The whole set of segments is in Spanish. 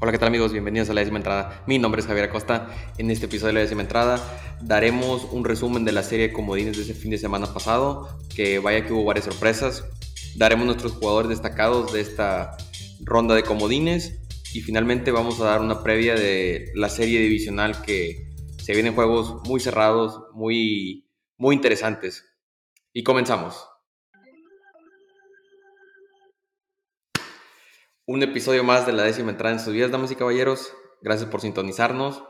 Hola, ¿qué tal amigos? Bienvenidos a la décima entrada. Mi nombre es Javier Acosta. En este episodio de la décima entrada daremos un resumen de la serie de comodines de ese fin de semana pasado, que vaya que hubo varias sorpresas. Daremos nuestros jugadores destacados de esta ronda de comodines y finalmente vamos a dar una previa de la serie divisional que se vienen juegos muy cerrados, muy, muy interesantes. Y comenzamos. Un episodio más de la décima entrada en sus vidas, damas y caballeros. Gracias por sintonizarnos.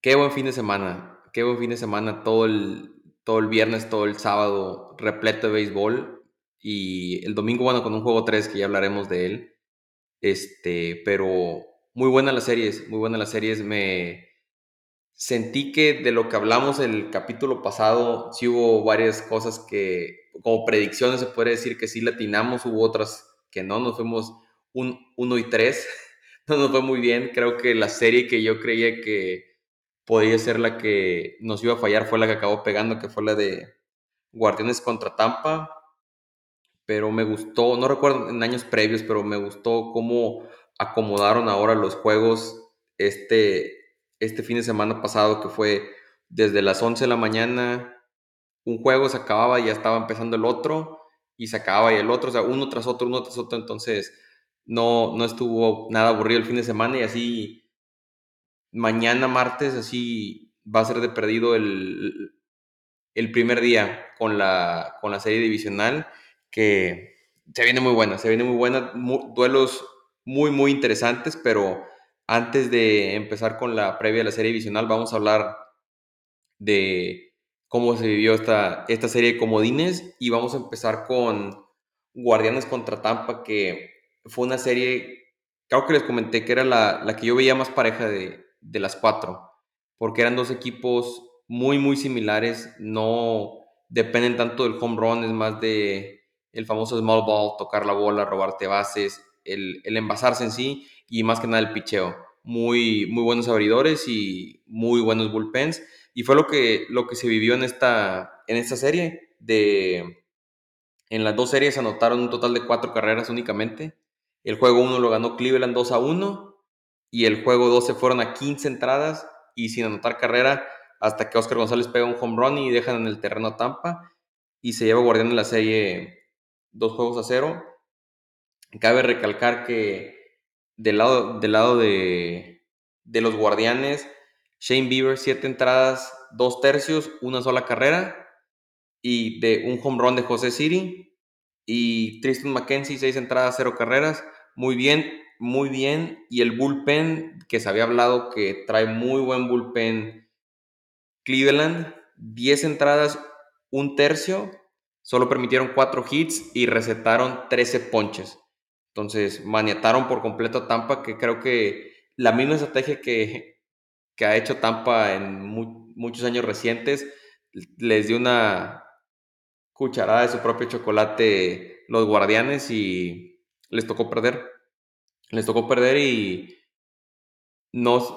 Qué buen fin de semana. Qué buen fin de semana. Todo el, todo el viernes, todo el sábado, repleto de béisbol. Y el domingo, bueno, con un juego 3 que ya hablaremos de él. Este, pero muy buenas las series, muy buenas las series. Me sentí que de lo que hablamos el capítulo pasado, sí hubo varias cosas que, como predicciones, se puede decir que sí latinamos, hubo otras que no, nos fuimos un 1 y 3, no nos fue muy bien, creo que la serie que yo creía que podía ser la que nos iba a fallar fue la que acabó pegando, que fue la de Guardianes contra Tampa, pero me gustó, no recuerdo en años previos, pero me gustó cómo acomodaron ahora los juegos este, este fin de semana pasado, que fue desde las 11 de la mañana, un juego se acababa y ya estaba empezando el otro, y se acababa y el otro, o sea, uno tras otro, uno tras otro, entonces no, no estuvo nada aburrido el fin de semana y así mañana martes así va a ser de perdido el, el primer día con la, con la serie divisional que se viene muy buena, se viene muy buena, duelos muy muy interesantes, pero antes de empezar con la previa de la serie divisional vamos a hablar de cómo se vivió esta, esta serie de comodines. Y vamos a empezar con Guardianes contra Tampa, que fue una serie, creo que les comenté que era la, la que yo veía más pareja de, de, las cuatro, porque eran dos equipos muy, muy similares, no dependen tanto del home run, es más de el famoso small ball, tocar la bola, robarte bases, el, el envasarse en sí y más que nada el picheo. Muy, muy buenos abridores y muy buenos bullpens y fue lo que, lo que se vivió en esta, en esta serie. De, en las dos series anotaron un total de cuatro carreras únicamente. El juego 1 lo ganó Cleveland 2 a 1 y el juego 2 se fueron a 15 entradas y sin anotar carrera hasta que Oscar González pega un home run y dejan en el terreno a Tampa y se lleva Guardián en la serie dos juegos a cero. Cabe recalcar que del lado, del lado de, de los Guardianes Shane Bieber, siete entradas, dos tercios, una sola carrera. Y de un home run de José Siri. Y Tristan McKenzie, seis entradas, cero carreras. Muy bien, muy bien. Y el bullpen, que se había hablado que trae muy buen bullpen. Cleveland, diez entradas, un tercio. Solo permitieron cuatro hits y recetaron 13 ponches. Entonces, maniataron por completo a Tampa, que creo que la misma estrategia que que ha hecho Tampa en muchos años recientes, les dio una cucharada de su propio chocolate los guardianes y les tocó perder. Les tocó perder y nos...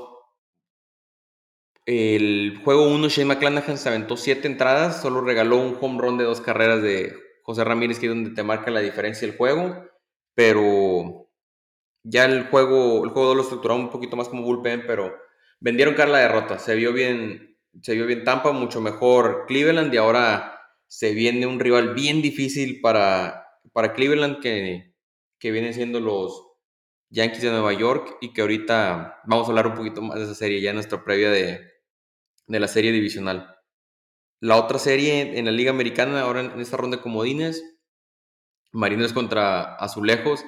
El juego 1, Shane McClanahan se aventó siete entradas, solo regaló un home run de dos carreras de José Ramírez, que es donde te marca la diferencia del juego, pero ya el juego, el juego lo estructuró un poquito más como bullpen, pero vendieron cara la derrota. Se vio bien, se vio bien Tampa, mucho mejor Cleveland y ahora se viene un rival bien difícil para, para Cleveland que, que vienen siendo los Yankees de Nueva York y que ahorita vamos a hablar un poquito más de esa serie ya en nuestra previa de, de la serie divisional. La otra serie en la Liga Americana, ahora en esta ronda de comodines, Marineros contra Azulejos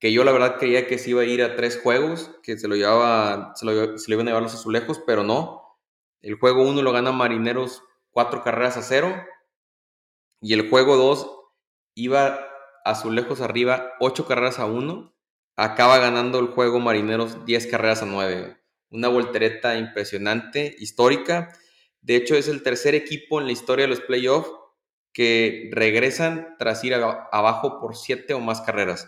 que yo la verdad creía que se iba a ir a tres juegos, que se lo llevaba, se lo, iban a llevar los azulejos, pero no. El juego uno lo gana Marineros cuatro carreras a cero. Y el juego dos iba azulejos arriba ocho carreras a uno. Acaba ganando el juego Marineros 10 carreras a 9. Una voltereta impresionante, histórica. De hecho, es el tercer equipo en la historia de los playoffs que regresan tras ir abajo por siete o más carreras.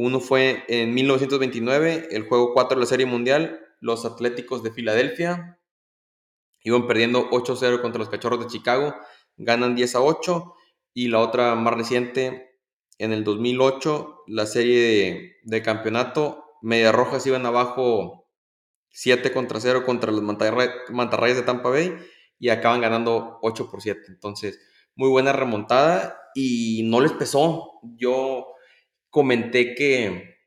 Uno fue en 1929, el juego 4 de la Serie Mundial, los Atléticos de Filadelfia iban perdiendo 8-0 contra los Cachorros de Chicago, ganan 10 a 8 y la otra más reciente en el 2008, la serie de, campeonato Media Rojas iban abajo 7 contra 0 contra los Mantarrayas de Tampa Bay y acaban ganando 8 por 7. Entonces, muy buena remontada y no les pesó. Yo comenté que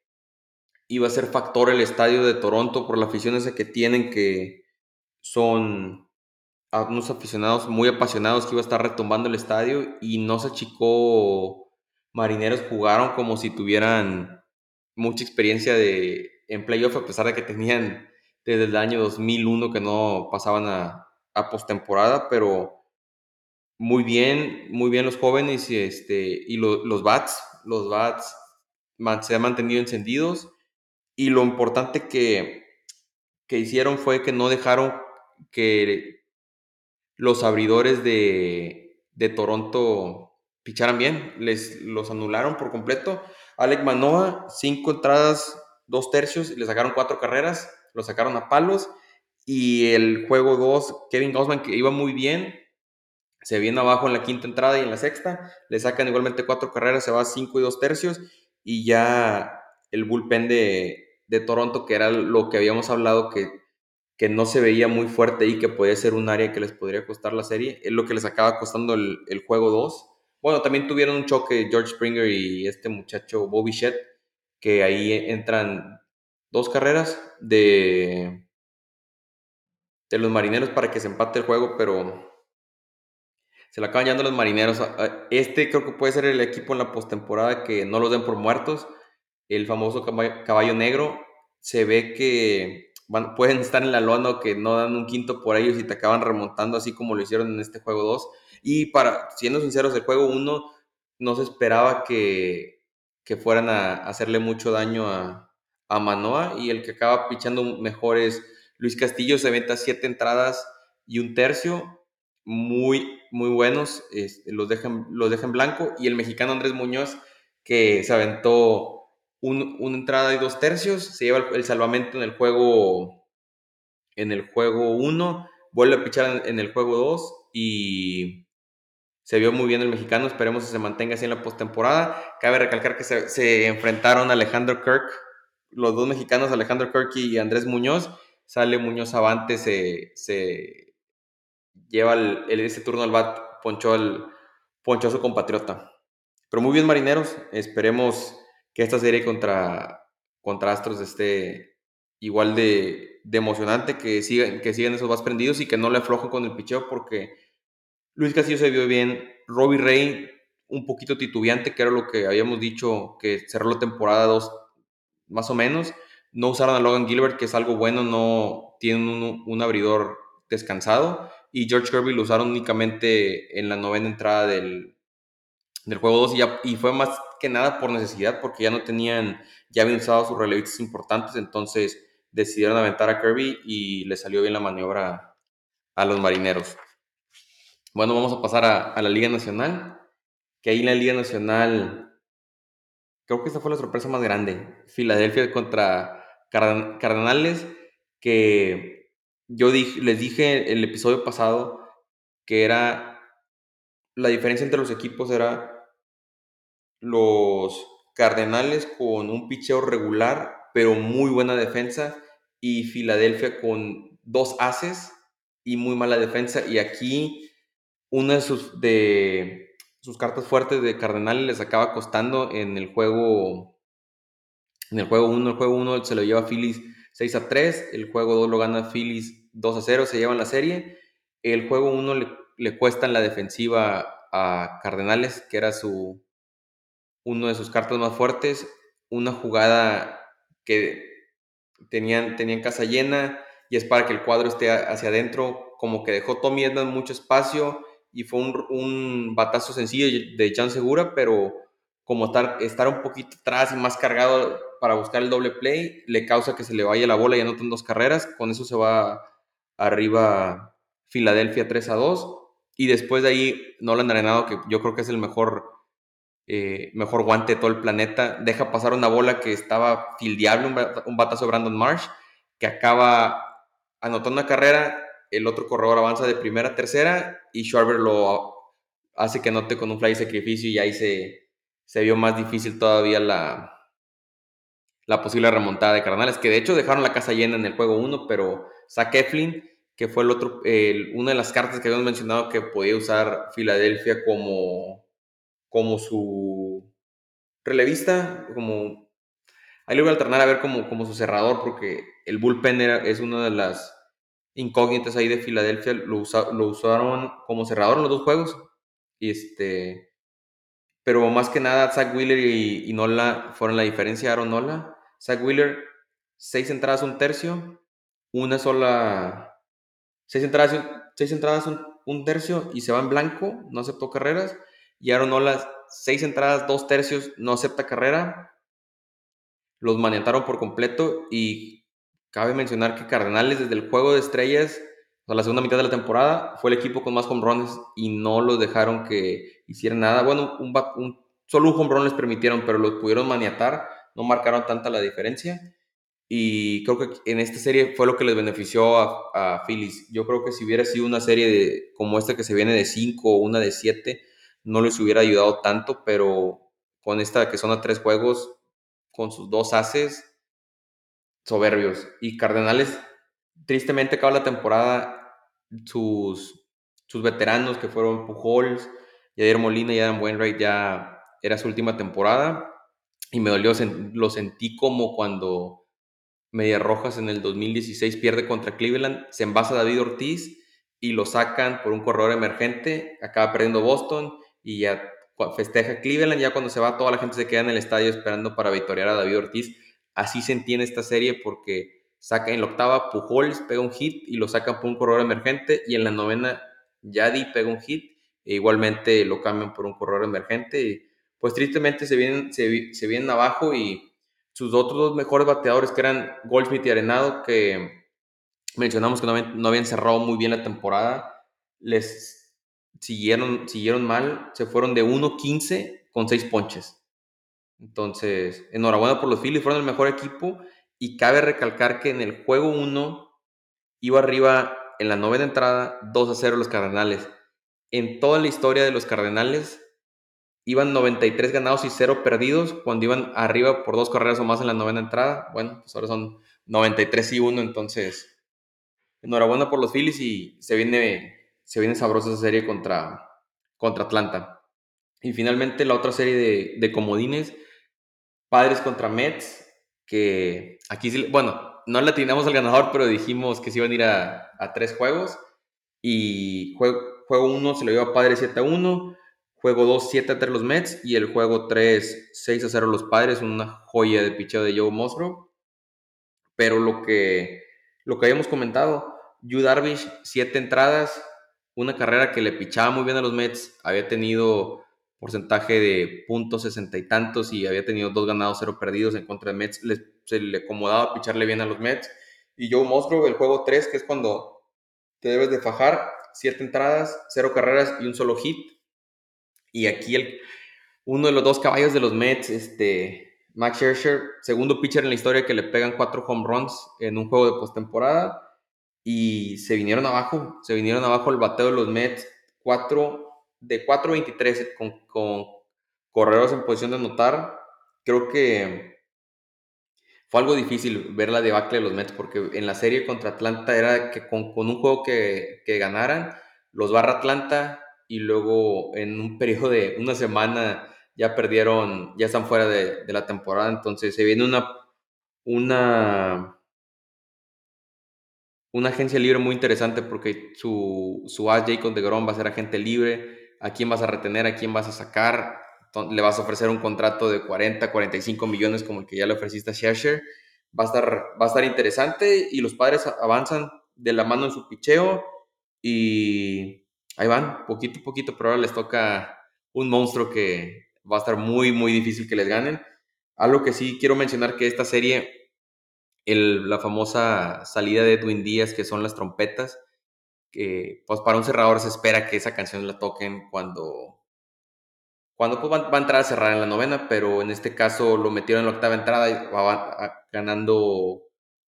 iba a ser factor el estadio de Toronto por la afición esa que tienen, que son unos aficionados muy apasionados que iba a estar retumbando el estadio y no se achicó. Marineros jugaron como si tuvieran mucha experiencia de, en playoff, a pesar de que tenían desde el año 2001 que no pasaban a, a postemporada, pero muy bien, muy bien los jóvenes y, este, y los bats, los bats se han mantenido encendidos y lo importante que, que hicieron fue que no dejaron que los abridores de, de Toronto picharan bien, les los anularon por completo. Alec Manoa, cinco entradas, dos tercios, le sacaron cuatro carreras, lo sacaron a palos. Y el juego 2, Kevin Gausman, que iba muy bien, se viene abajo en la quinta entrada y en la sexta, le sacan igualmente cuatro carreras, se va a cinco y dos tercios, y ya el bullpen de, de Toronto, que era lo que habíamos hablado, que, que no se veía muy fuerte y que podía ser un área que les podría costar la serie, es lo que les acaba costando el, el juego 2. Bueno, también tuvieron un choque George Springer y este muchacho Bobby Shett, que ahí entran dos carreras de, de los marineros para que se empate el juego, pero se la acaban llevando los marineros. Este creo que puede ser el equipo en la postemporada que no los den por muertos. El famoso caballo, negro. Se ve que van, pueden estar en la lona o que no dan un quinto por ellos y te acaban remontando así como lo hicieron en este juego 2. Y para, siendo sinceros, el juego 1 no se esperaba que, que fueran a hacerle mucho daño a, a Manoa y el que acaba pichando mejor es Luis Castillo, se venta siete entradas y un tercio muy, muy buenos, este, los, dejan, los blanco. Y el mexicano Andrés Muñoz, que se aventó un, una entrada y dos tercios, se lleva el, salvamento en el juego en el juego 1, vuelve a pichar en, el juego 2 y se vio muy bien el mexicano, esperemos que se mantenga así en la postemporada. Cabe recalcar que se, se enfrentaron a Alejandro Kirk, los dos mexicanos, Alejandro Kirk y Andrés Muñoz. Sale Muñoz avante, se, se lleva el, ese turno al bat, ponchó, al, ponchó a su compatriota. Pero muy bien, marineros. Esperemos que esta serie contra, contra Astros esté igual de, emocionante, que sigan, que sigan esos bats prendidos y que no le aflojen con el picheo, porque Luis Castillo se vio bien. Robbie Rey, un poquito titubeante, que era lo que habíamos dicho, que cerró la temporada 2 más o menos. No usaron a Logan Gilbert, que es algo bueno, no tienen un, un abridor descansado y George Kirby lo usaron únicamente en la novena entrada del, del juego 2 y, ya, y fue más que nada por necesidad porque ya no tenían, ya habían usado sus relevistas importantes, entonces decidieron aventar a Kirby y le salió bien la maniobra a los marineros. Bueno, vamos a pasar a, a la Liga Nacional, que ahí en la Liga Nacional, creo que esta fue la sorpresa más grande. Filadelfia contra Cardenales, que yo les dije el episodio pasado que era la diferencia entre los equipos era los Cardenales con un picheo regular, pero muy buena defensa, y Filadelfia con dos haces y muy mala defensa. Y aquí una de sus, de sus cartas fuertes de Cardenales les acaba costando en el juego. En el juego 1, el juego 1 se lo lleva Phillies 6 a 3, el juego 2 lo gana Phillies 2 a 0 se llevan la serie. El juego 1 le, le cuesta en la defensiva a Cardenales, que era su uno de sus cartas más fuertes. Una jugada que tenían, tenían casa llena y es para que el cuadro esté hacia adentro. Como que dejó Tommy Edman mucho espacio y fue un, un batazo sencillo de Jan Segura, pero como estar, estar un poquito atrás y más cargado para buscar el doble play, le causa que se le vaya la bola y anoten dos carreras. Con eso se va arriba Filadelfia 3 a 2. Y después de ahí, Nolan Arenado, que yo creo que es el mejor, eh, mejor guante de todo el planeta, deja pasar una bola que estaba fildeable, un, batazo de Brandon Marsh, que acaba anotando una carrera, el otro corredor avanza de primera a tercera y Schwarber lo hace que anote con un fly sacrificio y ahí se, se vio más difícil todavía la, la posible remontada de Cardenales, que de hecho dejaron la casa llena en el juego 1, pero Zach Eflin, que fue el otro, una de las cartas que habíamos mencionado que podía usar Filadelfia como, como su relevista, como ahí le voy a alternar a ver como, como su cerrador, porque el bullpen es una de las incógnitas ahí de Filadelfia, lo, lo usaron como cerrador en los dos juegos, y este, pero más que nada, Zach Wheeler y, Nola fueron la diferencia. Aaron Nola. Zach Wheeler, seis entradas, un tercio. Una sola. Seis entradas, seis entradas un, tercio y se va en blanco. No aceptó carreras. Y Aaron Nola, seis entradas, dos tercios, no acepta carrera. Los maniataron por completo. Y cabe mencionar que Cardenales, desde el juego de estrellas, o la segunda mitad de la temporada, fue el equipo con más home runs y no los dejaron que hicieran nada. Bueno, un, solo un home run les permitieron, pero los pudieron maniatar, no marcaron tanta la diferencia. Y creo que en esta serie fue lo que les benefició a, a Phillies. Yo creo que si hubiera sido una serie de, como esta que se viene de 5 o una de 7, no les hubiera ayudado tanto, pero con esta que son a tres juegos, con sus dos haces, soberbios. Y Cardenales tristemente acaba la temporada, sus, sus veteranos que fueron Pujols, Yadier Molina y Adam Wainwright ya era su última temporada y me dolió, lo sentí como cuando Medias Rojas en el 2016 pierde contra Cleveland, se envasa David Ortiz y lo sacan por un corredor emergente, acaba perdiendo Boston y ya festeja Cleveland, ya cuando se va toda la gente se queda en el estadio esperando para victoriar a David Ortiz. Así se entiende esta serie porque saca en la octava Pujols pega un hit y lo sacan por un corredor emergente y en la novena Yadi pega un hit e igualmente lo cambian por un corredor emergente y pues tristemente se vienen, se, vienen abajo y sus otros dos mejores bateadores que eran Goldschmidt y Arenado que mencionamos que no habían, cerrado muy bien la temporada les siguieron, siguieron mal, se fueron de 1-15 con 6 ponches. Entonces, enhorabuena por los Phillies, fueron el mejor equipo y cabe recalcar que en el juego 1 iba arriba en la novena entrada 2 a 0 los Cardenales. En toda la historia de los Cardenales iban 93 ganados y 0 perdidos cuando iban arriba por dos carreras o más en la novena entrada. Bueno, pues ahora son 93 y 1, entonces enhorabuena por los Phillies y se viene, se viene sabrosa esa serie contra, contra Atlanta. Y finalmente la otra serie de, de comodines, Padres contra Mets que aquí sí, bueno, no le atinamos al ganador, pero dijimos que se iban a ir a, tres juegos. Y juego, juego uno se lo dio a Padres 7 a 1, juego 2 7 a 3 los Mets y el juego 3 6 a 0 los Padres, una joya de picheo de Joe Musgrove. Pero lo que, lo que habíamos comentado, Yu Darvish, 7 entradas, una carrera que le pichaba muy bien a los Mets, había tenido porcentaje de puntos sesenta y tantos y había tenido dos ganados, cero perdidos en contra de Mets. se le acomodaba picharle bien a los Mets. Y Joe Musgrove, el juego 3, que es cuando te debes de fajar, siete entradas, cero carreras y un solo hit. Y aquí el, uno de los dos caballos de los Mets, este, Max Scherzer, segundo pitcher en la historia que le pegan cuatro home runs en un juego de postemporada. Y se vinieron abajo, se vinieron abajo el bateo de los Mets, cuatro de 4.23 con, con corredores en posición de anotar, creo que fue algo difícil ver la debacle de los Mets porque en la serie contra Atlanta era que con, un juego que, ganaran, los barra Atlanta y luego en un periodo de una semana ya perdieron, ya están fuera de, la temporada, entonces se viene una, una una agencia libre muy interesante porque su, su as Jacob de Grom va a ser agente libre. A quién vas a retener, a quién vas a sacar, le vas a ofrecer un contrato de 40, 45 millones como el que ya le ofreciste a Scherzer, va a estar, va a estar interesante y los padres avanzan de la mano en su picheo y ahí van, poquito a poquito, pero ahora les toca un monstruo que va a estar muy, muy difícil que les ganen. Algo que sí quiero mencionar que esta serie, la famosa salida de Edwin Díaz, que son las trompetas, que pues para un cerrador se espera que esa canción la toquen cuando cuando pues, va, a entrar a cerrar en la novena, pero en este caso lo metieron en la octava entrada y va ganando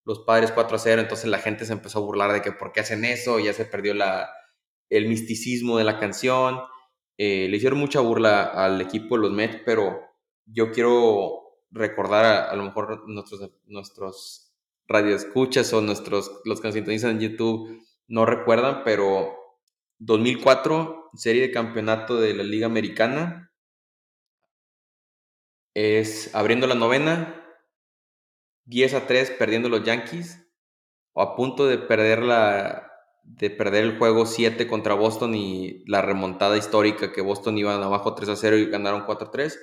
los padres 4 a 0, entonces la gente se empezó a burlar de que por qué hacen eso, ya se perdió la, el misticismo de la canción, eh, le hicieron mucha burla al equipo de los Mets, pero yo quiero recordar a, lo mejor nuestros, nuestros radioescuchas o nuestros, los que nos sintonizan en YouTube no recuerdan, pero 2004, serie de campeonato de la Liga Americana, es abriendo la novena, 10 a 3 perdiendo los Yankees, o a punto de perder, la, de perder el juego 7 contra Boston y la remontada histórica que Boston iban abajo 3 a 0 y ganaron 4 a 3.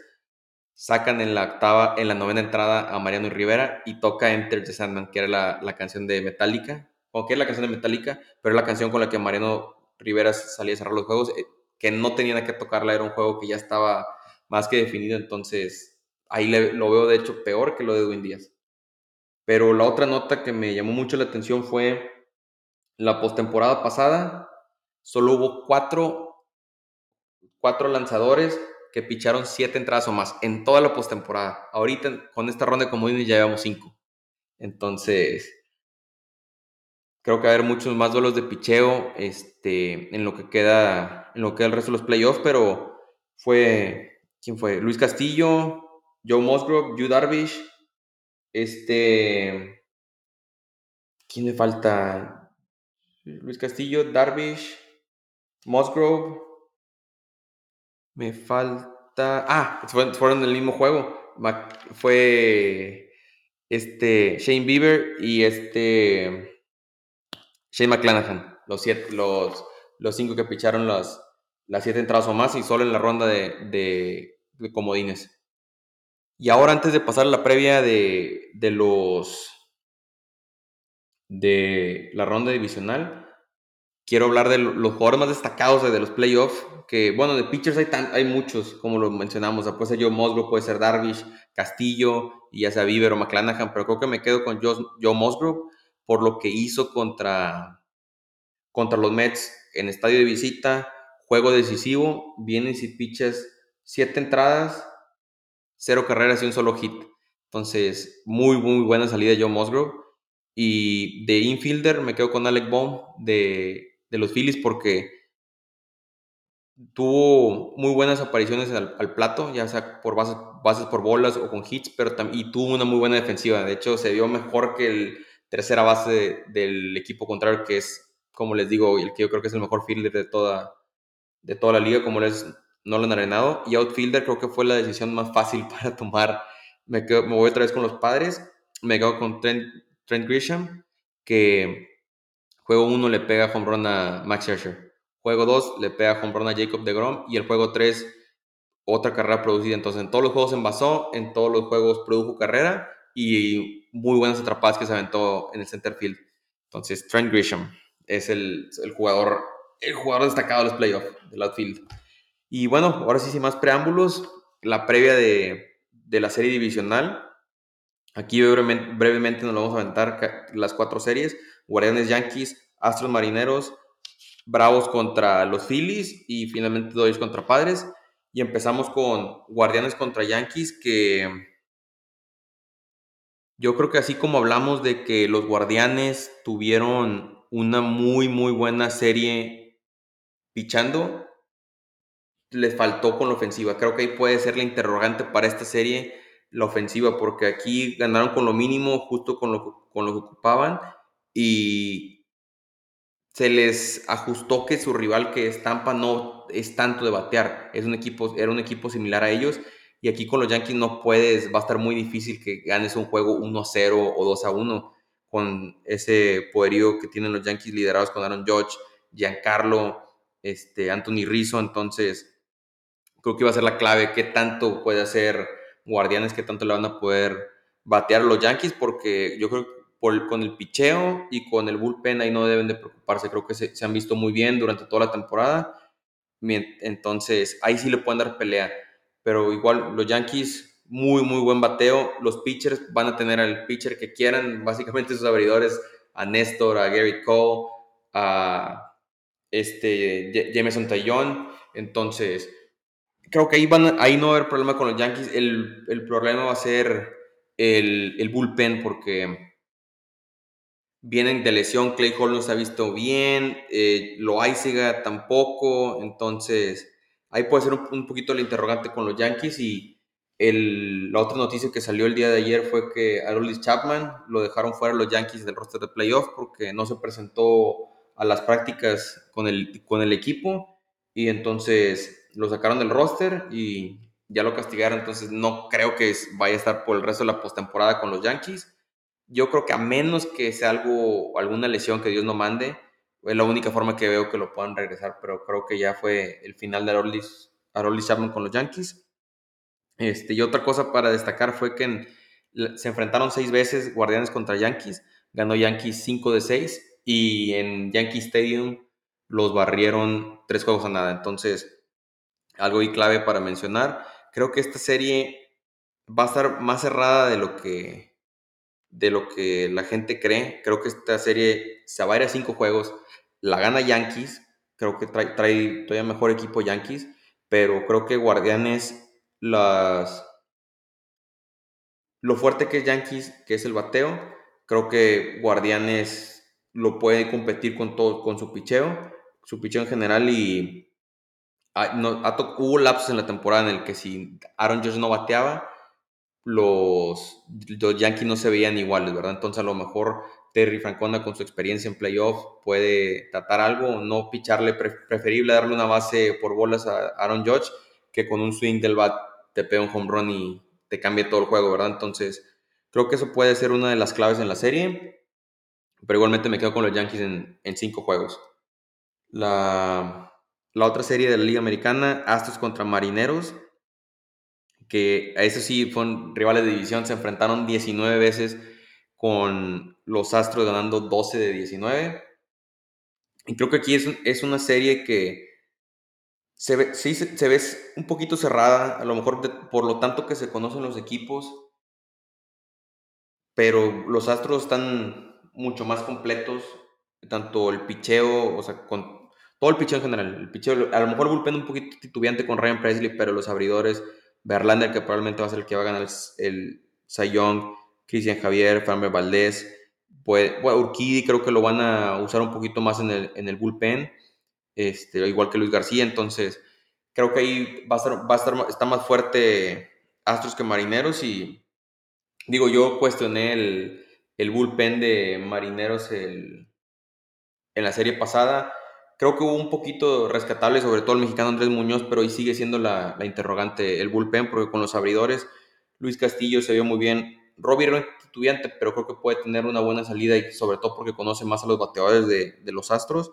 Sacan en la octava, en la novena entrada a Mariano Rivera y toca Enter the Sandman, que era la, la canción de Metallica, o que es la canción de Metallica, pero la canción con la que Mariano Rivera salía a cerrar los juegos, eh, que no tenía que tocarla, era un juego que ya estaba más que definido, entonces ahí lo veo de hecho peor que lo de Edwin Díaz. Pero la otra nota que me llamó mucho la atención fue la postemporada pasada, solo hubo cuatro, cuatro lanzadores que picharon siete entradas o más en toda la postemporada. Ahorita con esta ronda de comodines ya llevamos cinco. Entonces, creo que va a haber muchos más duelos de picheo este, en lo que queda en lo que queda el resto de los playoffs, pero fue ¿quién fue? Luis Castillo, Joe Musgrove, Yu Darvish, este ¿quién le falta? Luis Castillo, Darvish, Musgrove. Me falta. Ah, fueron en el mismo juego. Fue este Shane Bieber y este Shane McClanahan, los, siete, los, los cinco que picharon las, las siete entradas o más y solo en la ronda de, de, comodines. Y ahora antes de pasar a la previa de, de los de la ronda divisional, quiero hablar de los jugadores más destacados de los playoffs, que bueno, de pitchers hay, hay muchos, como lo mencionamos, puede ser Joe Musgrove, puede ser Darvish, Castillo, y ya sea Bieber o McClanahan, pero creo que me quedo con Joe, Joe Musgrove por lo que hizo contra, contra los Mets en estadio de visita, juego decisivo, vienen si pitches siete entradas, cero carreras y un solo hit. Entonces, muy, muy buena salida de Joe Musgrove. Y de infielder me quedo con Alec Bohm de, de los Phillies porque tuvo muy buenas apariciones al, plato, ya sea por bases, bases, por bolas o con hits, pero y tuvo una muy buena defensiva. De hecho, se vio mejor que el tercera base del equipo contrario, que es, como les digo, el que yo creo que es el mejor fielder de toda, de toda la liga, como es Nolan Arenado. Y outfielder creo que fue la decisión más fácil para tomar. Me voy otra vez con los padres. Me quedo con Trent, Trent Grisham, que juego 1 le pega home run a Max Scherzer. Juego 2 le pega home run a Jacob de Grom. Y el juego 3, otra carrera producida. Entonces, en todos los juegos envasó, en todos los juegos produjo carrera y muy buenas atrapadas que se aventó en el center field. Entonces, Trent Grisham es el, el jugador, el jugador destacado de los playoffs del outfield. Y bueno, ahora sí, sin más preámbulos, la previa de, de la serie divisional. Aquí brevemente, brevemente, nos vamos a aventar las cuatro series. Guardianes Yankees, Astros Marineros, Bravos contra los Phillies y finalmente Dodgers contra Padres. Y empezamos con Guardianes contra Yankees, que yo creo que así como hablamos de que los Guardianes tuvieron una muy, muy buena serie pichando, les faltó con la ofensiva. Creo que ahí puede ser la interrogante para esta serie, la ofensiva, porque aquí ganaron con lo mínimo, justo con lo, con lo que ocupaban, y se les ajustó que su rival, que es Tampa, no es tanto de batear. Es un equipo, era un equipo similar a ellos y aquí con los Yankees no puedes, va a estar muy difícil que ganes un juego 1-0 o 2-1 con ese poderío que tienen los Yankees liderados con Aaron Judge, Giancarlo, este, Anthony Rizzo. Entonces, creo que va a ser la clave qué tanto puede hacer Guardianes, qué tanto le van a poder batear los Yankees, porque yo creo que con el picheo y con el bullpen ahí no deben de preocuparse. Creo que se, se han visto muy bien durante toda la temporada. Entonces, ahí sí le pueden dar pelea pero igual los Yankees, muy, muy buen bateo. Los pitchers van a tener al pitcher que quieran, básicamente sus abridores, a Néstor, a Gary Cole, a este, Jameson Taillon. Entonces, creo que ahí, van, ahí no va a haber problema con los Yankees. El, el problema va a ser el, el, bullpen porque vienen de lesión. Clay Hall no se ha visto bien, eh, Loaiziga tampoco. Entonces, ahí puede ser un, poquito el interrogante con los Yankees y la otra noticia que salió el día de ayer fue que Aroldis Chapman lo dejaron fuera los Yankees del roster de playoff porque no se presentó a las prácticas con el, con el equipo y entonces lo sacaron del roster y ya lo castigaron, entonces no creo que vaya a estar por el resto de la postemporada con los Yankees. Yo creo que a menos que sea algo, alguna lesión que Dios no mande, es la única forma que veo que lo puedan regresar, pero creo que ya fue el final de Aroldis Chapman con los Yankees. Este, y otra cosa para destacar fue que se enfrentaron seis veces Guardianes contra Yankees, ganó Yankees 5 de 6 y en Yankee Stadium los barrieron tres juegos a nada. Entonces, algo y clave para mencionar, creo que esta serie va a estar más cerrada de lo que de lo que la gente cree. Creo que esta serie se va a ir a cinco juegos. La gana Yankees. Creo que trae, trae todavía mejor equipo Yankees. Pero creo que Guardianes las lo fuerte que es Yankees, que es el bateo, creo que Guardianes lo puede competir con todo, con su picheo, su picheo en general y no, hubo lapsos en la temporada en el que si Aaron Judge no bateaba, los, los Yankees no se veían iguales, ¿verdad? Entonces a lo mejor Terry Francona con su experiencia en playoff puede tratar algo, no picharle, preferible darle una base por bolas a Aaron Judge que con un swing del bat te pega un home run y te cambia todo el juego, ¿verdad? Entonces, creo que eso puede ser una de las claves en la serie, pero igualmente me quedo con los Yankees en, cinco juegos. La, la, otra serie de la Liga Americana, Astros contra Marineros, que a eso sí fueron rivales de división, se enfrentaron 19 veces con los Astros ganando 12 de 19. Y creo que aquí es, es una serie que se ve, sí se, ve un poquito cerrada, a lo mejor por lo tanto que se conocen los equipos, pero los Astros están mucho más completos, tanto el picheo, o sea, con todo el picheo en general, el picheo, a lo mejor bullpen un poquito titubeante con Ryan Presley, pero los abridores, Verlander, que probablemente va a ser el que va a ganar el, Cy Young, Cristian Javier, Farmer Valdés, pues, Urquidi creo que lo van a usar un poquito más en el, en el bullpen, este, igual que Luis García, entonces creo que ahí va a estar, va a estar está más fuerte Astros que Marineros y digo, yo cuestioné el, el bullpen de Marineros el, en la serie pasada. Creo que hubo un poquito rescatable, sobre todo el mexicano Andrés Muñoz, pero ahí sigue siendo la, interrogante el bullpen, porque con los abridores, Luis Castillo se vio muy bien. Robbie era estudiante, pero creo que puede tener una buena salida y sobre todo porque conoce más a los bateadores de, de los Astros.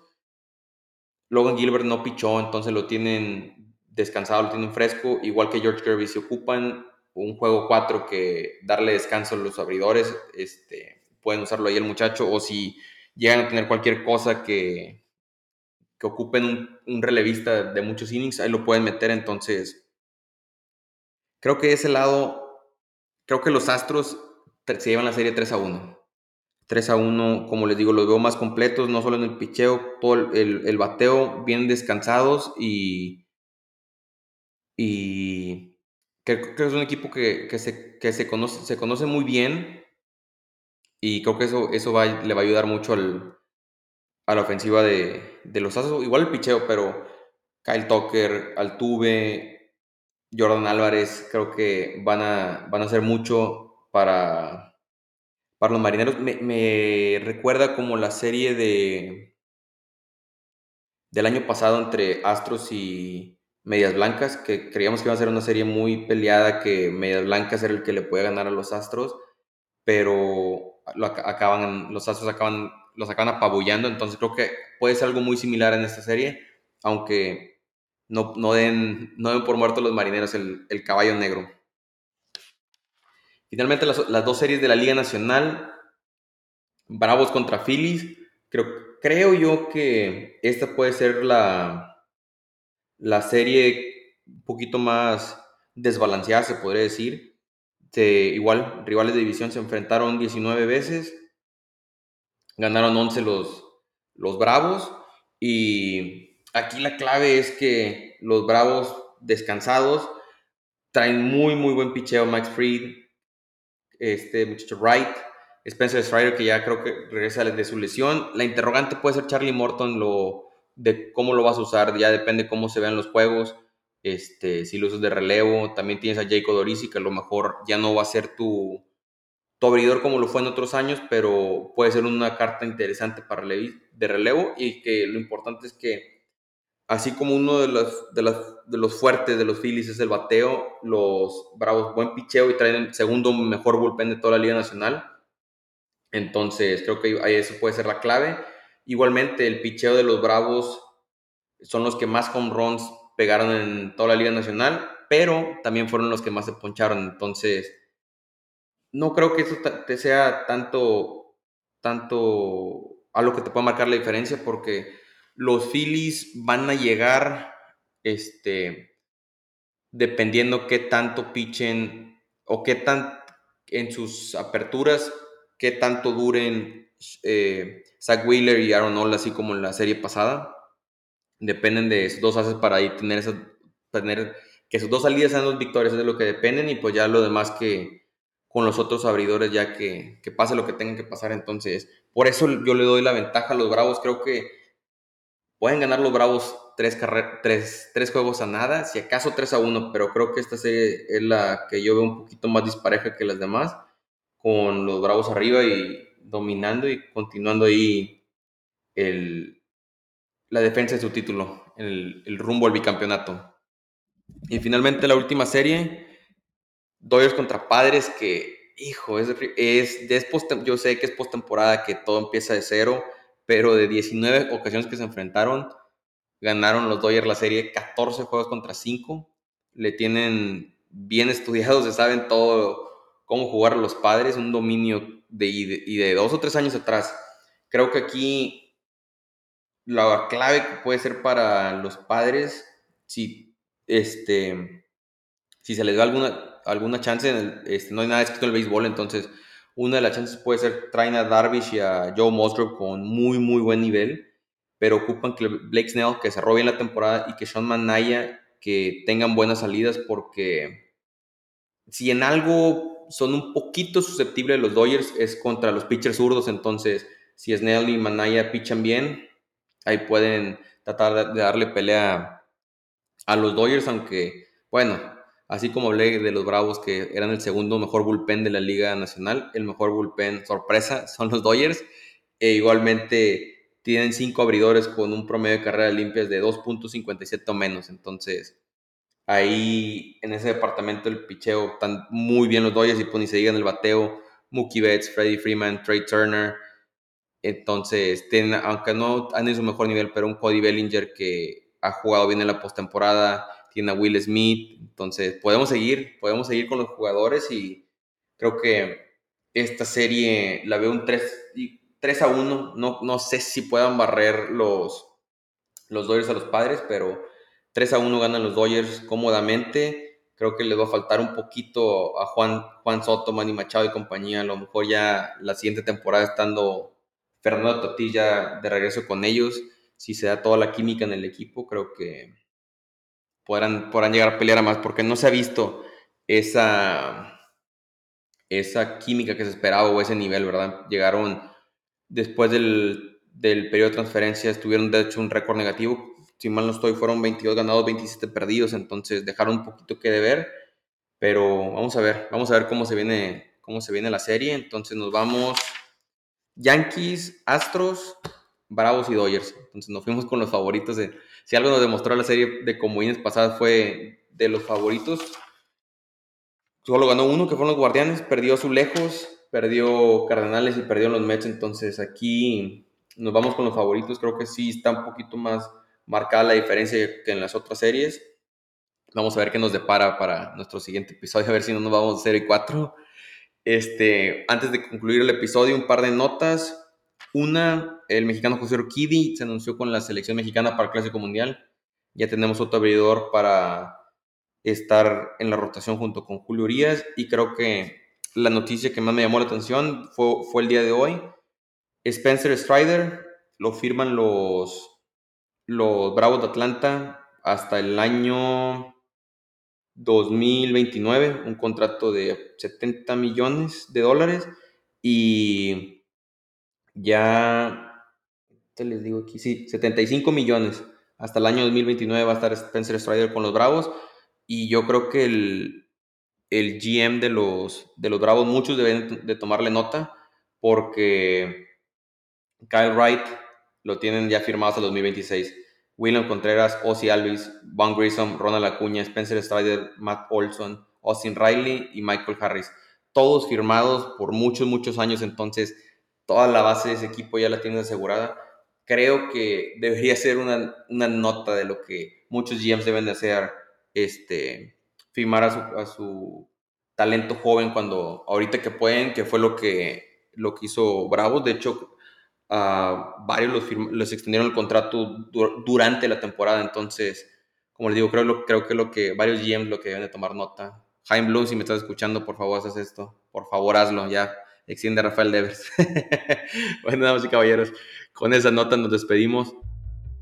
Logan Gilbert no pichó, entonces lo tienen descansado, lo tienen fresco, igual que George Kirby. Si ocupan un juego 4 que darle descanso a los abridores, este, pueden usarlo ahí el muchacho, o si llegan a tener cualquier cosa que, que ocupen un, relevista de muchos innings, ahí lo pueden meter. Entonces, creo que ese lado, creo que los Astros se llevan la serie 3 a 1. 3 a 1, como les digo, los veo más completos, no solo en el picheo, todo el, bateo, bien descansados y, y creo, que es un equipo que, se, se, conoce, se conoce muy bien y creo que eso, eso va, le va a ayudar mucho al, a la ofensiva de, de los Astros. Igual el picheo, pero Kyle Tucker, Altuve, Jordan Álvarez, creo que van a, van a hacer mucho para para los marineros me, recuerda como la serie de del año pasado entre Astros y Medias Blancas, que creíamos que iba a ser una serie muy peleada, que Medias Blancas era el que le puede ganar a los Astros, pero lo acaban, los Astros acaban, los acaban apabullando, entonces creo que puede ser algo muy similar en esta serie, aunque no, no, den, no den por muerto los marineros el, el caballo negro. Finalmente, las, dos series de la Liga Nacional, Bravos contra Phillies. Creo, creo yo que esta puede ser la, la serie un poquito más desbalanceada, se podría decir. igual, rivales de división se enfrentaron 19 veces, ganaron 11 los, los Bravos. Y aquí la clave es que los Bravos descansados traen muy, muy buen picheo. Max Fried, este muchacho Wright, Spencer Strider, que ya creo que regresa de su lesión. La interrogante puede ser Charlie Morton, lo, de cómo lo vas a usar, ya depende cómo se vean los juegos. este, si lo usas de relevo. También tienes a Jacob Dorisi, que a lo mejor ya no va a ser tu, tu abridor como lo fue en otros años, pero puede ser una carta interesante para de relevo y que lo importante es que así como uno de los, de, de los fuertes de los Phillies es el bateo, los Bravos buen picheo y traen el segundo mejor bullpen de toda la Liga Nacional. Entonces creo que eso puede ser la clave. Igualmente el picheo de los Bravos son los que más home runs pegaron en toda la Liga Nacional, pero también fueron los que más se poncharon. Entonces no creo que eso te sea tanto, tanto algo que te pueda marcar la diferencia porque los Phillies van a llegar, este, dependiendo qué tanto pichen o qué tan en sus aperturas, qué tanto duren eh, Zach Wheeler y Aaron Nola, así como en la serie pasada. Dependen de esos dos haces para ahí tener, esa, tener que sus dos salidas sean dos victorias, es de lo que dependen, y pues ya lo demás que, con los otros abridores ya que, pase lo que tenga que pasar. Entonces, por eso yo le doy la ventaja a los Bravos. Creo que pueden ganar los Bravos tres, tres, tres juegos a nada, si acaso tres a uno, pero creo que esta serie es la que yo veo un poquito más dispareja que las demás, con los Bravos arriba y dominando y continuando ahí el, la defensa de su título, el, el rumbo al bicampeonato. Y finalmente la última serie, Dodgers contra Padres que, hijo, es, es, es post, yo sé que es postemporada, que todo empieza de cero, pero de 19 ocasiones que se enfrentaron, ganaron los Dodgers la serie 14 juegos contra 5. Le tienen bien estudiados, se saben todo cómo jugar los padres, un dominio de, y de dos o tres años atrás. Creo que aquí la clave que puede ser para los padres, si, este, si se les da alguna, alguna chance, en este, no hay nada escrito en el béisbol, entonces una de las chances puede ser traen a Darvish y a Joe Musgrove con muy, muy buen nivel, pero ocupan que Blake Snell, que se bien la temporada, y que Sean Manaya, que tengan buenas salidas, porque si en algo son un poquito susceptibles los Dodgers es contra los pitchers zurdos, entonces si Snell y Manaya pichan bien, ahí pueden tratar de darle pelea a los Dodgers, aunque, bueno, Así como hablé de los Bravos que eran el segundo mejor bullpen de la Liga Nacional, el mejor bullpen sorpresa son los Dodgers. E igualmente tienen cinco abridores con un promedio de carrera limpias de 2.57 o menos. Entonces, ahí en ese departamento del picheo están muy bien los Dodgers y pues ni se digan el bateo. Mookie Betts, Freddie Freeman, Trey Turner. Entonces, tienen, aunque no han en su mejor nivel, pero un Cody Bellinger que ha jugado bien en la postemporada tiene a Will Smith, entonces podemos seguir, podemos seguir con los jugadores y creo que esta serie la veo un 3, 3 a 1, no, no sé si puedan barrer los, los Dodgers a los padres, pero 3 a 1 ganan los Dodgers cómodamente. Creo que les va a faltar un poquito a Juan, Juan Soto, Manny Machado y compañía. A lo mejor ya la siguiente temporada estando Fernando Totilla de regreso con ellos. Si se da toda la química en el equipo, creo que podrán, llegar a pelear a más, porque no se ha visto esa, esa química que se esperaba o ese nivel, ¿verdad? Llegaron después del, del periodo de transferencia, tuvieron de hecho un récord negativo. Si mal no estoy, fueron 22 ganados, 27 perdidos, entonces dejaron un poquito que deber, pero vamos a ver, vamos a ver cómo se viene, cómo se viene la serie. Entonces nos vamos Yankees, Astros, Bravos y Dodgers. Entonces nos fuimos con los favoritos de, si algo nos demostró la serie de comodines pasadas fue de los favoritos. Solo ganó uno, que fueron los Guardianes, perdió su lejos, perdió Cardenales y perdió los Mets. Entonces aquí nos vamos con los favoritos. Creo que sí está un poquito más marcada la diferencia que en las otras series. Vamos a ver qué nos depara para nuestro siguiente episodio, a ver si no nos vamos a serie 4. Este, antes de concluir el episodio, un par de notas. Una, el mexicano José Urquidi se anunció con la selección mexicana para el Clásico Mundial. Ya tenemos otro abridor para estar en la rotación junto con Julio Urias. Y creo que la noticia que más me llamó la atención fue, fue el día de hoy. Spencer Strider lo firman los, los Bravos de Atlanta hasta el año 2029, un contrato de 70 millones de dólares. Y ya, te les digo aquí, sí, 75 millones hasta el año 2029 va a estar Spencer Strider con los Bravos. Y yo creo que el, el GM de los, de los Bravos, muchos deben de tomarle nota porque Kyle Wright lo tienen ya firmado hasta el 2026. William Contreras, Ozzy Alvis, Von Grissom, Ronald Acuña, Spencer Strider, Matt Olson, Austin Riley y Michael Harris. Todos firmados por muchos, muchos años. Entonces, toda la base de ese equipo ya la tienen asegurada. Creo que debería ser una, una nota de lo que muchos GMs deben de hacer este, firmar a su, talento joven cuando ahorita que pueden, que fue lo que, lo que hizo Bravos. De hecho, varios los, los, extendieron el contrato durante la temporada. Entonces, como les digo, creo, creo que lo que varios GMs lo que deben de tomar nota. Jaime Blue, si me estás escuchando, por favor, haces esto. Por favor, hazlo. Ya extiende Rafael Devers. bueno, damas y caballeros, con esa nota nos despedimos.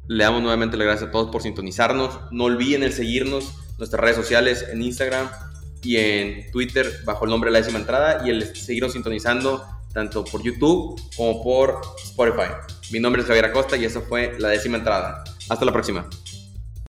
Le damos nuevamente las gracias a todos por sintonizarnos. No olviden el seguirnos nuestras redes sociales en Instagram y en Twitter bajo el nombre de la décima entrada y el seguirnos sintonizando tanto por YouTube como por Spotify. Mi nombre es Javier Acosta y esa fue la décima entrada. Hasta la próxima.